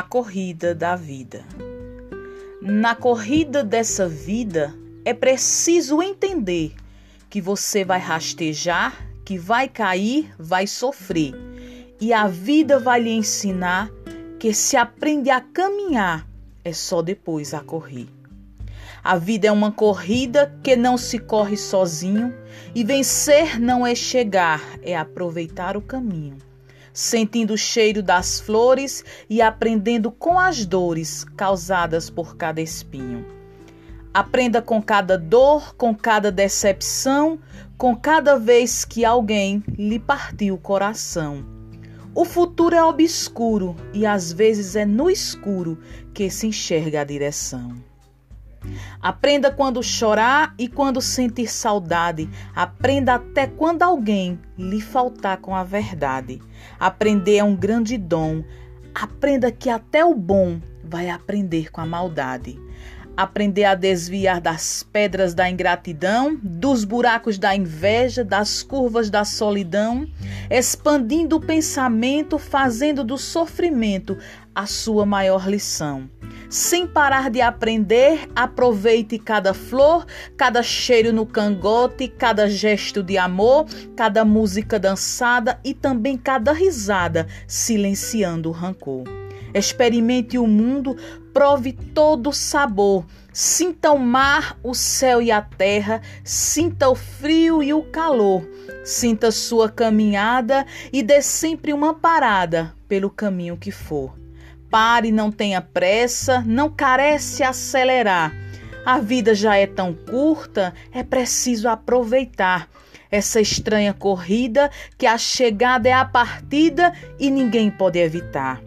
a corrida da vida. Na corrida dessa vida, é preciso entender que você vai rastejar, que vai cair, vai sofrer. E a vida vai lhe ensinar que se aprende a caminhar, é só depois a correr. A vida é uma corrida que não se corre sozinho, e vencer não é chegar, é aproveitar o caminho sentindo o cheiro das flores e aprendendo com as dores causadas por cada espinho. Aprenda com cada dor, com cada decepção, com cada vez que alguém lhe partiu o coração. O futuro é obscuro e às vezes é no escuro que se enxerga a direção. Aprenda quando chorar e quando sentir saudade. Aprenda até quando alguém lhe faltar com a verdade. Aprender é um grande dom. Aprenda que até o bom vai aprender com a maldade. Aprender a desviar das pedras da ingratidão, dos buracos da inveja, das curvas da solidão, expandindo o pensamento, fazendo do sofrimento a sua maior lição sem parar de aprender, aproveite cada flor, cada cheiro no cangote, cada gesto de amor, cada música dançada e também cada risada, silenciando o rancor. Experimente o mundo, prove todo o sabor. Sinta o mar, o céu e a terra, sinta o frio e o calor. Sinta sua caminhada e dê sempre uma parada pelo caminho que for. Pare, não tenha pressa, não carece acelerar. A vida já é tão curta, é preciso aproveitar essa estranha corrida que a chegada é a partida e ninguém pode evitar.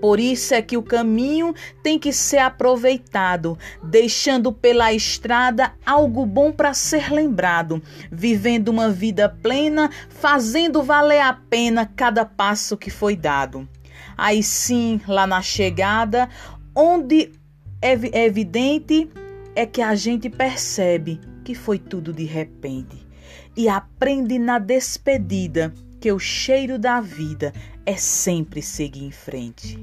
Por isso é que o caminho tem que ser aproveitado, deixando pela estrada algo bom para ser lembrado, vivendo uma vida plena, fazendo valer a pena cada passo que foi dado. Aí sim, lá na chegada, onde é evidente é que a gente percebe que foi tudo de repente e aprende na despedida que o cheiro da vida é sempre seguir em frente.